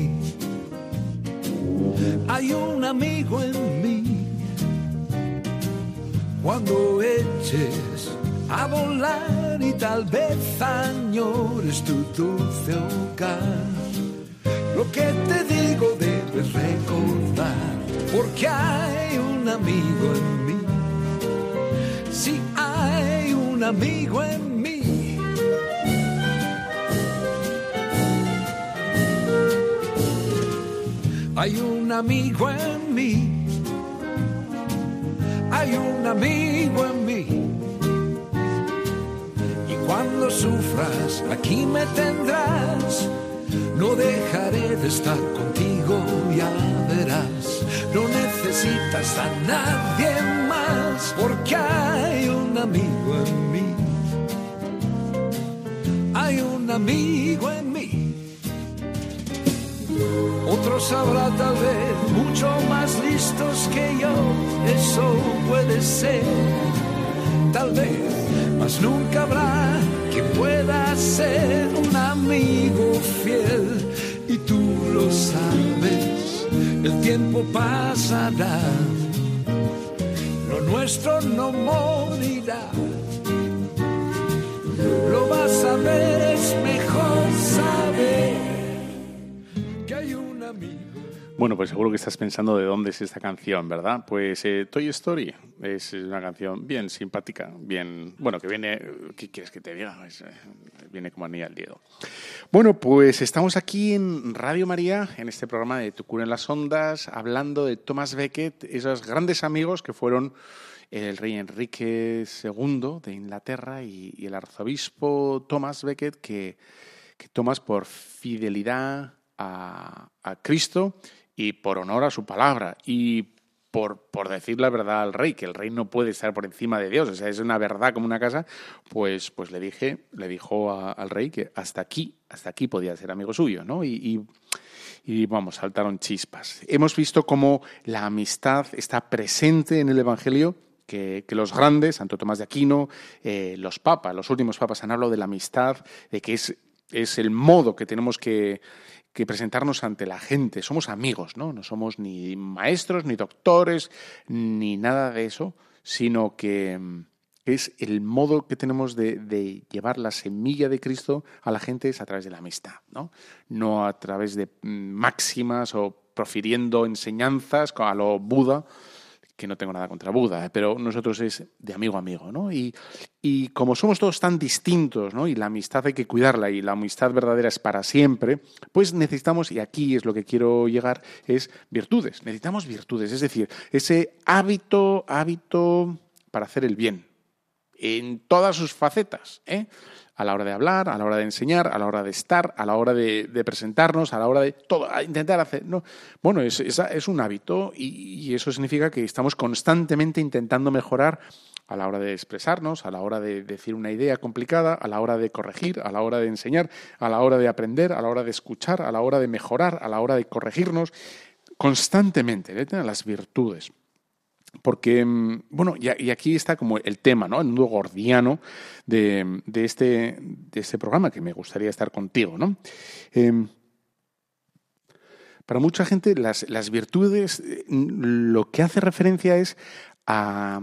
Hay un amigo en mí cuando eches a volar y tal vez añores tu dulce hogar. Lo que te digo debes recordar, porque hay un amigo en mí. Si hay un amigo en mí. Hay un amigo en mí hay un amigo en mí. Y cuando sufras, aquí me tendrás. No dejaré de estar contigo, ya verás. No necesitas a nadie más, porque hay un amigo en mí. Hay un amigo en mí. Otros habrá tal vez mucho más listos que yo, eso puede ser. Tal vez, mas nunca habrá que pueda ser un amigo fiel. Y tú lo sabes, el tiempo pasará, lo nuestro no morirá. Lo vas a ver, bueno, pues seguro que estás pensando de dónde es esta canción, ¿verdad? Pues eh, Toy Story es una canción bien simpática, bien, bueno, que viene, ¿qué quieres que te diga? Eh, viene como anilla al dedo. Bueno, pues estamos aquí en Radio María, en este programa de Tu cura en las ondas, hablando de Thomas Becket, esos grandes amigos que fueron el rey Enrique II de Inglaterra y, el arzobispo Thomas Becket, que, que Thomas por fidelidad a, a Cristo y por honor a su palabra y por, por decir la verdad al rey, que el rey no puede estar por encima de Dios, o sea, es una verdad como una casa, pues, pues le dije, le dijo al rey que hasta aquí, hasta aquí podía ser amigo suyo, ¿no? y, y vamos, saltaron chispas. Hemos visto cómo la amistad está presente en el Evangelio, que, los grandes, Santo Tomás de Aquino, eh, los papas, los últimos papas han hablado de la amistad, de que es, es el modo que tenemos que, que presentarnos ante la gente. Somos amigos, ¿no? No somos ni maestros, ni doctores, ni nada de eso, sino que es el modo que tenemos de, llevar la semilla de Cristo a la gente es a través de la amistad, ¿no? No a través de mm, máximas o profiriendo enseñanzas a lo Buda, que no tengo nada contra Buda, ¿eh? pero nosotros es de amigo a amigo, ¿no? Y, y, como somos todos tan distintos, ¿no? Y la amistad hay que cuidarla y la amistad verdadera es para siempre, pues necesitamos, y aquí es lo que quiero llegar, es virtudes. Necesitamos virtudes, es decir, ese hábito, hábito para hacer el bien, en todas sus facetas, ¿eh? a la hora de hablar, a la hora de enseñar, a la hora de estar, a la hora de, presentarnos, a la hora de todo, a intentar hacer. ¿no? Bueno, es, un hábito y, eso significa que estamos constantemente intentando mejorar a la hora de expresarnos, a la hora de decir una idea complicada, a la hora de corregir, a la hora de enseñar, a la hora de aprender, a la hora de escuchar, a la hora de mejorar, a la hora de corregirnos, constantemente, ¿eh? las virtudes. Porque, mm, bueno, y, aquí está como el tema, ¿no? El nudo gordiano de, este, de este programa, que me gustaría estar contigo, ¿no? Em, para mucha gente, las, virtudes, mm, lo que hace referencia es a,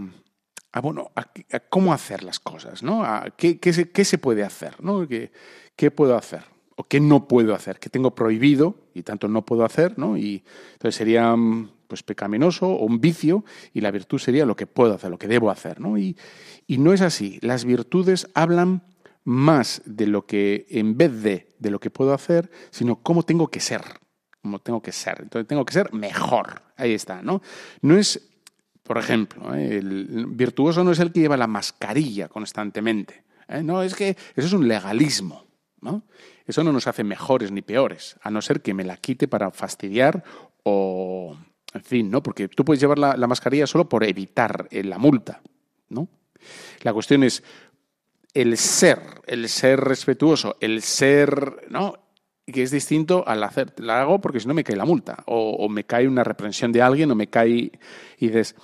bueno, a, cómo hacer las cosas, ¿no? A qué, se, qué se puede hacer, ¿no? ¿Qué, ¿Qué puedo hacer? o qué no puedo hacer, qué tengo prohibido y tanto no puedo hacer, ¿no? Y entonces sería mm, pues pecaminoso o un vicio y la virtud sería lo que puedo hacer, lo que debo hacer, ¿no? Y, no es así. Las virtudes hablan más de lo que, en vez de, de lo que puedo hacer, sino cómo tengo que ser, cómo tengo que ser. Entonces tengo que ser mejor. Ahí está, ¿no? No es, por ejemplo, ¿eh? el virtuoso no es el que lleva la mascarilla constantemente. ¿eh? No, es que eso es un legalismo, ¿no? Eso no nos hace mejores ni peores, a no ser que me la quite para fastidiar o, en fin, ¿no? Porque tú puedes llevar la, mascarilla solo por evitar eh, la multa, ¿no? La cuestión es el ser, el ser respetuoso, el ser, ¿no? que es distinto al hacer, la hago porque si no me cae la multa, o, me cae una reprensión de alguien, o me cae, y dices,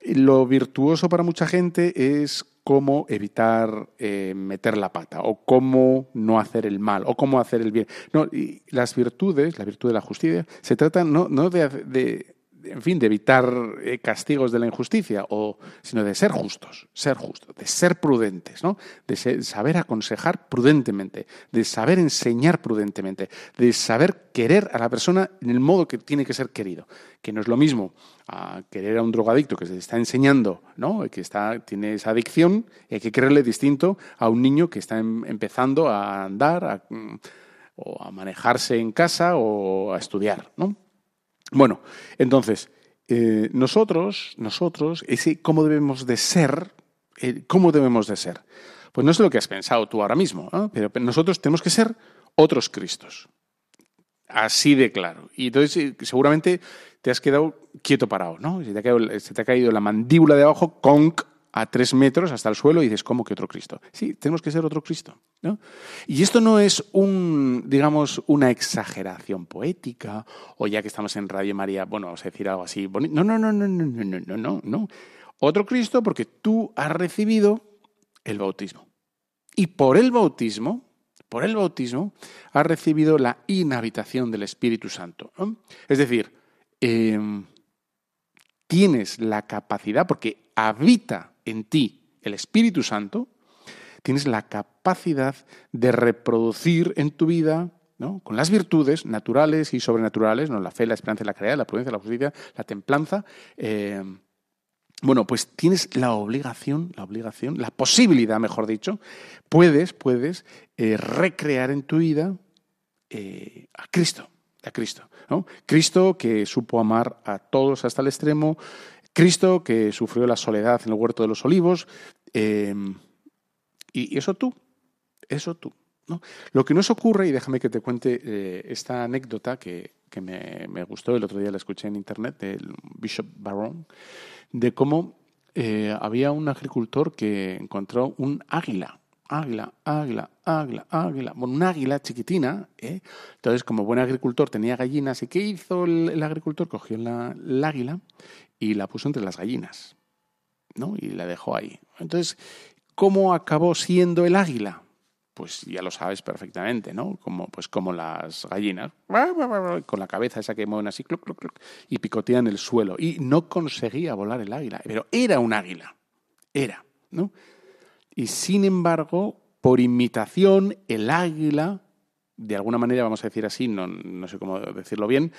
lo virtuoso para mucha gente es cómo evitar eh, meter la pata, o cómo no hacer el mal, o cómo hacer el bien. No, y las virtudes, la virtud de la justicia, se trata no, no de, en fin, de evitar eh, castigos de la injusticia, o, sino de ser justos, ser justos, de ser prudentes, ¿no? de saber aconsejar prudentemente, de saber enseñar prudentemente, de saber querer a la persona en el modo que tiene que ser querido, que no es lo mismo a querer a un drogadicto que se está enseñando, ¿no? que está, tiene esa adicción, y hay que quererle distinto a un niño que está em, empezando a andar, mm, o a manejarse en casa o a estudiar, ¿no? Bueno, entonces, eh, nosotros, nosotros, ese cómo debemos de ser, eh, ¿cómo debemos de ser? Pues no es lo que has pensado tú ahora mismo, pero nosotros tenemos que ser otros Cristos. Así de claro. Y entonces eh, seguramente te has quedado quieto parado, ¿no? Se te ha caído, se te ha caído la mandíbula de abajo, conk, a tres metros hasta el suelo y dices, ¿cómo que otro Cristo? Sí, tenemos que ser otro Cristo. ¿no? Y esto no es un, digamos, una exageración poética, o ya que estamos en Radio María, bueno, vamos a decir algo así. No, no, no, no, no, no, no, no, no. Otro Cristo porque tú has recibido el bautismo. Y por el bautismo, por el bautismo, has recibido la inhabitación del Espíritu Santo. Es decir, em, tienes la capacidad, porque habita en ti el Espíritu Santo, tienes la capacidad de reproducir en tu vida, ¿no? con las virtudes naturales y sobrenaturales, ¿no? la fe, la esperanza, la caridad, la prudencia, la justicia, la templanza, eh, bueno, pues tienes la obligación, la obligación, la posibilidad, mejor dicho, puedes, puedes eh, recrear en tu vida eh, a Cristo, a Cristo. ¿no? Cristo que supo amar a todos hasta el extremo, Cristo que sufrió la soledad en el huerto de los olivos. Em, y, eso tú, eso tú. ¿no? Lo que nos ocurre, y déjame que te cuente eh, esta anécdota que, que me, me gustó, el otro día la escuché en internet, del Bishop Barron, de cómo eh, había un agricultor que encontró un águila. Águila, águila, águila, águila. Bueno, una águila chiquitina. ¿eh? Entonces, como buen agricultor tenía gallinas. ¿Y qué hizo el, agricultor? Cogió la, el águila y la puso entre las gallinas. ¿no? Y la dejó ahí. Entonces, ¿cómo acabó siendo el águila? pues ya lo sabes perfectamente, ¿no? Como, pues como las gallinas, con la cabeza esa que mueven así, y picotean el suelo. Y no conseguía volar el águila, pero era un águila, era, ¿no? Y sin embargo, por imitación, el águila, de alguna manera, vamos a decir así, no, no sé cómo decirlo bien,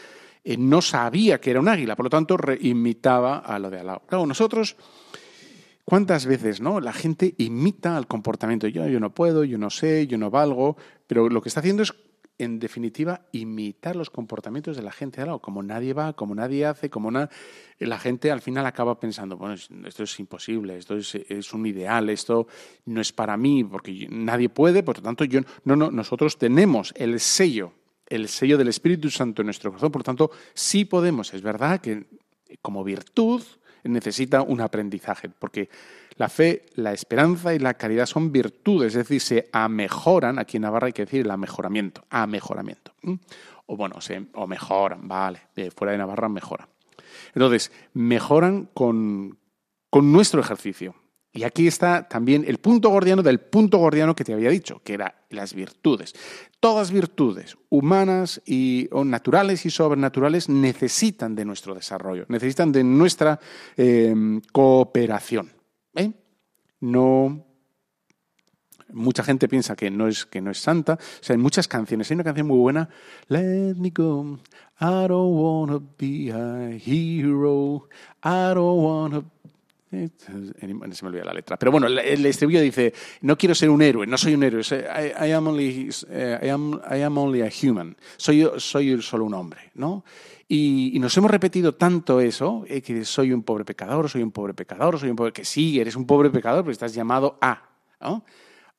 eh, no sabía que era un águila, por lo tanto, imitaba a lo de al lado. Claro, nosotros ¿Cuántas veces no? la gente imita al comportamiento? Yo, yo no puedo, yo no sé, yo no valgo, pero lo que está haciendo es, en definitiva, imitar los comportamientos de la gente de al lado. Como nadie va, como nadie hace, como la gente al final acaba pensando, bueno, esto es imposible, esto es, un ideal, esto no es para mí, porque nadie puede, por lo tanto, yo no, no, nosotros tenemos el sello, el sello del Espíritu Santo en nuestro corazón, por tanto, sí podemos. Es verdad que como virtud necesita un aprendizaje, porque la fe, la esperanza y la caridad son virtudes, es decir, se amejoran, aquí en Navarra hay que decir el amejoramiento, amejoramiento. O bueno, o mejoran, vale, fuera de Navarra mejoran. Entonces, mejoran con, con nuestro ejercicio. Y aquí está también el punto gordiano del punto gordiano que te había dicho, que era las virtudes. Todas virtudes, humanas y naturales y sobrenaturales, necesitan de nuestro desarrollo, necesitan de nuestra em, cooperación. ¿eh? No. Mucha gente piensa que no, es, que no es santa. O sea, en muchas canciones. Hay una canción muy buena. Let me go. I don't wanna be a hero. I don't wanna se me olvida la letra. Pero bueno, el estribillo dice, no quiero ser un héroe, no soy un héroe, I, am, only, eh, I, am, I am, only, a human, soy, soy solo un hombre, ¿no? Y, nos hemos repetido tanto eso, eh, que soy un pobre pecador, soy un pobre pecador, soy un pobre... Que sí, eres un pobre pecador, pero estás llamado a, ¿no?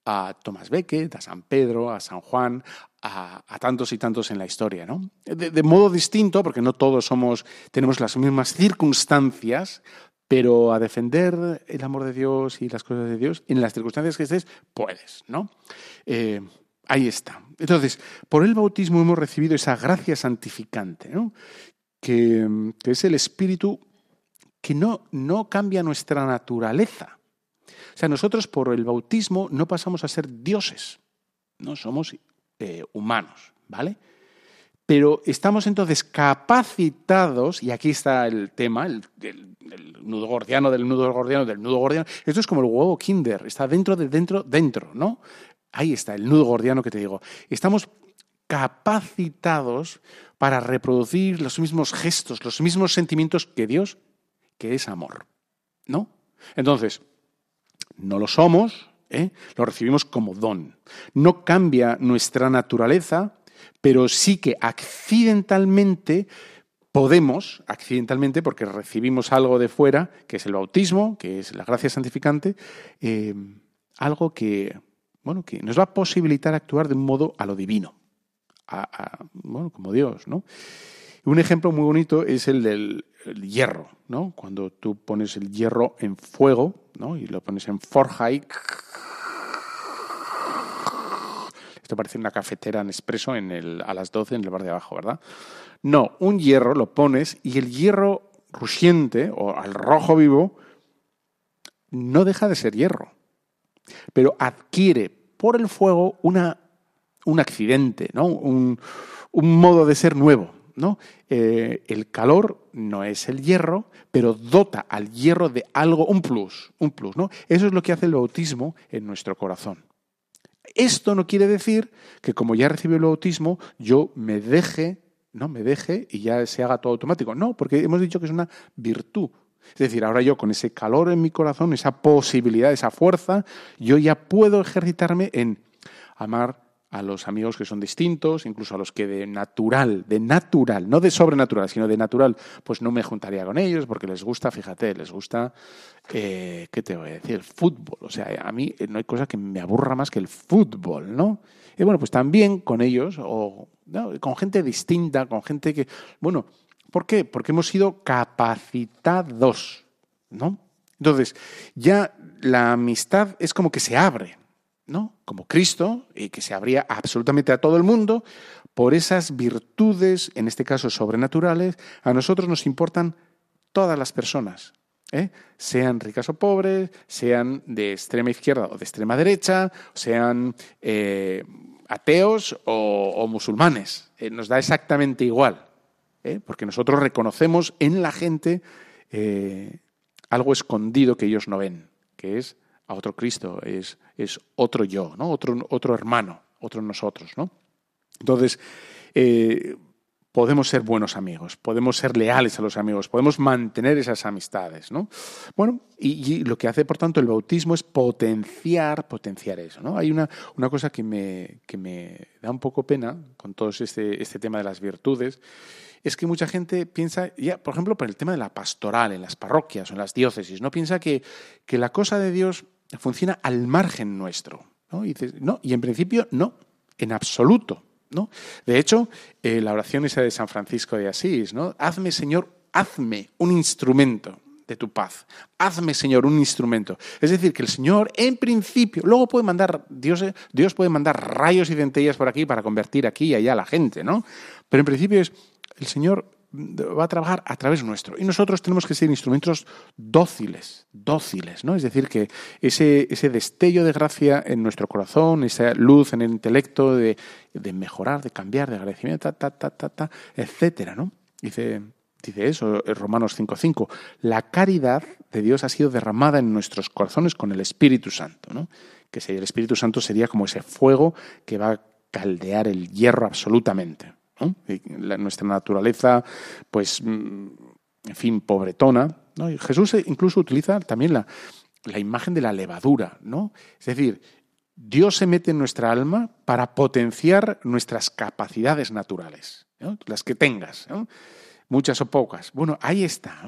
A Tomás Becket, a San Pedro, a San Juan, a, tantos y tantos en la historia, ¿no? De, de, modo distinto, porque no todos somos, tenemos las mismas circunstancias, pero a defender el amor de Dios y las cosas de Dios, en las circunstancias que estés, puedes, ¿no? Eh, ahí está. Entonces, por el bautismo hemos recibido esa gracia santificante, ¿no? que, es el Espíritu que no, no cambia nuestra naturaleza. O sea, nosotros por el bautismo no pasamos a ser dioses, no somos eh, humanos, ¿vale? Pero estamos entonces capacitados, y aquí está el tema, el, nudo gordiano del nudo gordiano del nudo gordiano. Esto es como el huevo Kinder, está dentro de dentro, dentro, ¿no? Ahí está, el nudo gordiano que te digo. Estamos capacitados para reproducir los mismos gestos, los mismos sentimientos que Dios, que es amor, ¿no? Entonces, no lo somos, ¿eh? lo recibimos como don. No cambia nuestra naturaleza, pero sí que accidentalmente podemos, accidentalmente, porque recibimos algo de fuera, que es el bautismo, que es la gracia santificante, eh, algo que, bueno, que nos va a posibilitar actuar de un modo a lo divino, bueno, como Dios, ¿no? Un ejemplo muy bonito es el del hierro, ¿no? Cuando tú pones el hierro en fuego, ¿no? Y lo pones en forja y esto parece una cafetera en expreso en el, a las 12 en el bar de abajo, ¿verdad? No, un hierro lo pones y el hierro rugiente o al rojo vivo no deja de ser hierro, pero adquiere por el fuego una, un accidente, ¿no? un, modo de ser nuevo. ¿no? Eh, el calor no es el hierro, pero dota al hierro de algo, un plus, un plus, ¿no? Eso es lo que hace el bautismo en nuestro corazón. Esto no quiere decir que como ya recibido el bautismo, yo me deje, no me deje y ya se haga todo automático. No, porque hemos dicho que es una virtud. Es decir, ahora yo con ese calor en mi corazón, esa posibilidad, esa fuerza, yo ya puedo ejercitarme en amar a los amigos que son distintos, incluso a los que de natural, de natural, no de sobrenatural, sino de natural, pues no me juntaría con ellos porque les gusta, fíjate, les gusta, eh, ¿qué te voy a decir? El fútbol. O sea, a mí no hay cosa que me aburra más que el fútbol, ¿no? Y bueno, pues también con ellos, o con gente distinta, con gente que, bueno, ¿por qué? Porque hemos sido capacitados, ¿no? Entonces, ya la amistad es como que se abre, ¿no? Como Cristo, y que se abría absolutamente a todo el mundo, por esas virtudes, en este caso sobrenaturales, a nosotros nos importan todas las personas, ¿eh? sean ricas o pobres, sean de extrema izquierda o de extrema derecha, sean eh, ateos o, musulmanes. Eh, nos da exactamente igual, porque nosotros reconocemos en la gente algo escondido que ellos no ven, que es a otro Cristo, es, es otro yo, ¿no? otro, otro hermano, otro nosotros. ¿no? Entonces, eh, podemos ser buenos amigos, podemos ser leales a los amigos, podemos mantener esas amistades. ¿no? Bueno, y, lo que hace, por tanto, el bautismo es potenciar, potenciar eso. ¿no? Hay una, una cosa que me, que me da un poco pena con todo este, este tema de las virtudes, es que mucha gente piensa, ya, por ejemplo, por el tema de la pastoral en las parroquias o en las diócesis, ¿no? Piensa que, que la cosa de Dios funciona al margen nuestro. ¿no? Y, no, y en principio no, en absoluto. ¿no? De hecho, eh, la oración esa de San Francisco de Asís, ¿no? Hazme, Señor, hazme un instrumento de tu paz. Hazme, Señor, un instrumento. Es decir, que el Señor, en principio, luego puede mandar, Dios, eh, Dios puede mandar rayos y centellas por aquí para convertir aquí y allá a la gente, ¿no? Pero en principio es, el Señor va a trabajar a través nuestro. Y nosotros tenemos que ser instrumentos dóciles, dóciles, ¿no? Es decir, que ese, ese destello de gracia en nuestro corazón, esa luz en el intelecto de, mejorar, de cambiar, de agradecimiento, ta, ta, ta, ta, etcétera, ¿no? Dice, dice eso, Romanos 5.5. La caridad de Dios ha sido derramada en nuestros corazones con el Espíritu Santo, ¿no? Que el Espíritu Santo sería como ese fuego que va a caldear el hierro absolutamente nuestra naturaleza, pues, mm, en fin, pobretona. ¿no? Jesús incluso utiliza también la, imagen de la levadura, ¿no? Es decir, Dios se mete en nuestra alma para potenciar nuestras capacidades naturales, las que tengas, muchas o pocas. Bueno, ahí está.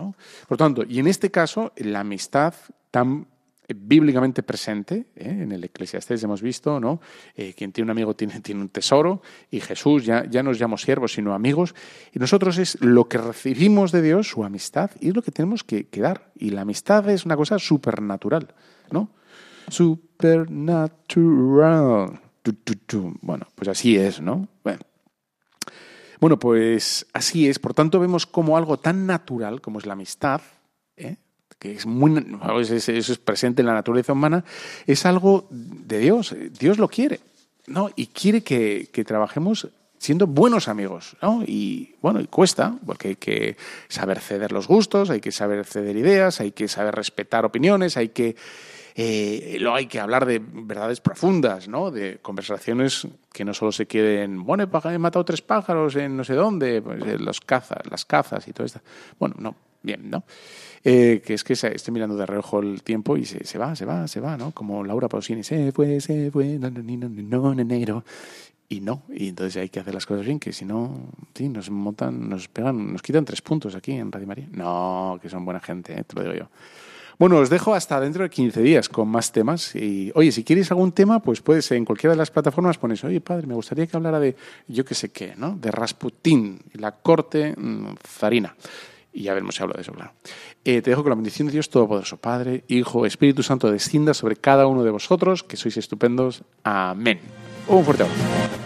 Por tanto, y en este caso, la amistad tan bíblicamente presente. ¿eh? En el Eclesiastés hemos visto, ¿no? Eh, quien tiene un amigo tiene, un tesoro y Jesús ya, ya nos llama siervos, sino amigos. Y nosotros es lo que recibimos de Dios, su amistad, y es lo que tenemos que, dar. Y la amistad es una cosa supernatural, ¿no? Supernatural. Bueno, pues así es, ¿no? Bueno. Bueno, pues así es. Por tanto, vemos como algo tan natural como es la amistad, ¿eh? Que es muy eso es presente en la naturaleza humana, es algo de Dios. Dios lo quiere, ¿no? Y quiere que, trabajemos siendo buenos amigos, ¿no? Y bueno, y cuesta, porque hay que saber ceder los gustos, hay que saber ceder ideas, hay que saber respetar opiniones, hay que eh, hay que hablar de verdades profundas, ¿no? De conversaciones que no solo se queden, bueno, he matado tres pájaros en no sé dónde, pues, los cazas, las cazas y todo esto. Bueno, no, bien, ¿no? Eh, que es que estoy mirando de reojo el tiempo y se, se, va, se va, se va, ¿no? Como Laura Pausini, se fue, se fue, no, no, no, no, enero. Y no, y entonces hay que hacer las cosas bien, que si no, sí, nos montan, nos pegan, nos quitan tres puntos aquí en Radio María. No, que son buena gente, ¿eh? te lo digo yo. Bueno, os dejo hasta dentro de 15 días con más temas. Y, oye, si quieres algún tema, pues puedes en cualquiera de las plataformas pones, oye, padre, me gustaría que hablara de, yo qué sé qué, ¿no? De Rasputín la corte mm, zarina. Y ya veremos si hablo de eso, claro. Eh, te dejo con la bendición de Dios Todopoderoso, Padre, Hijo, Espíritu Santo, descienda sobre cada uno de vosotros, que sois estupendos. Amén. Un fuerte abrazo.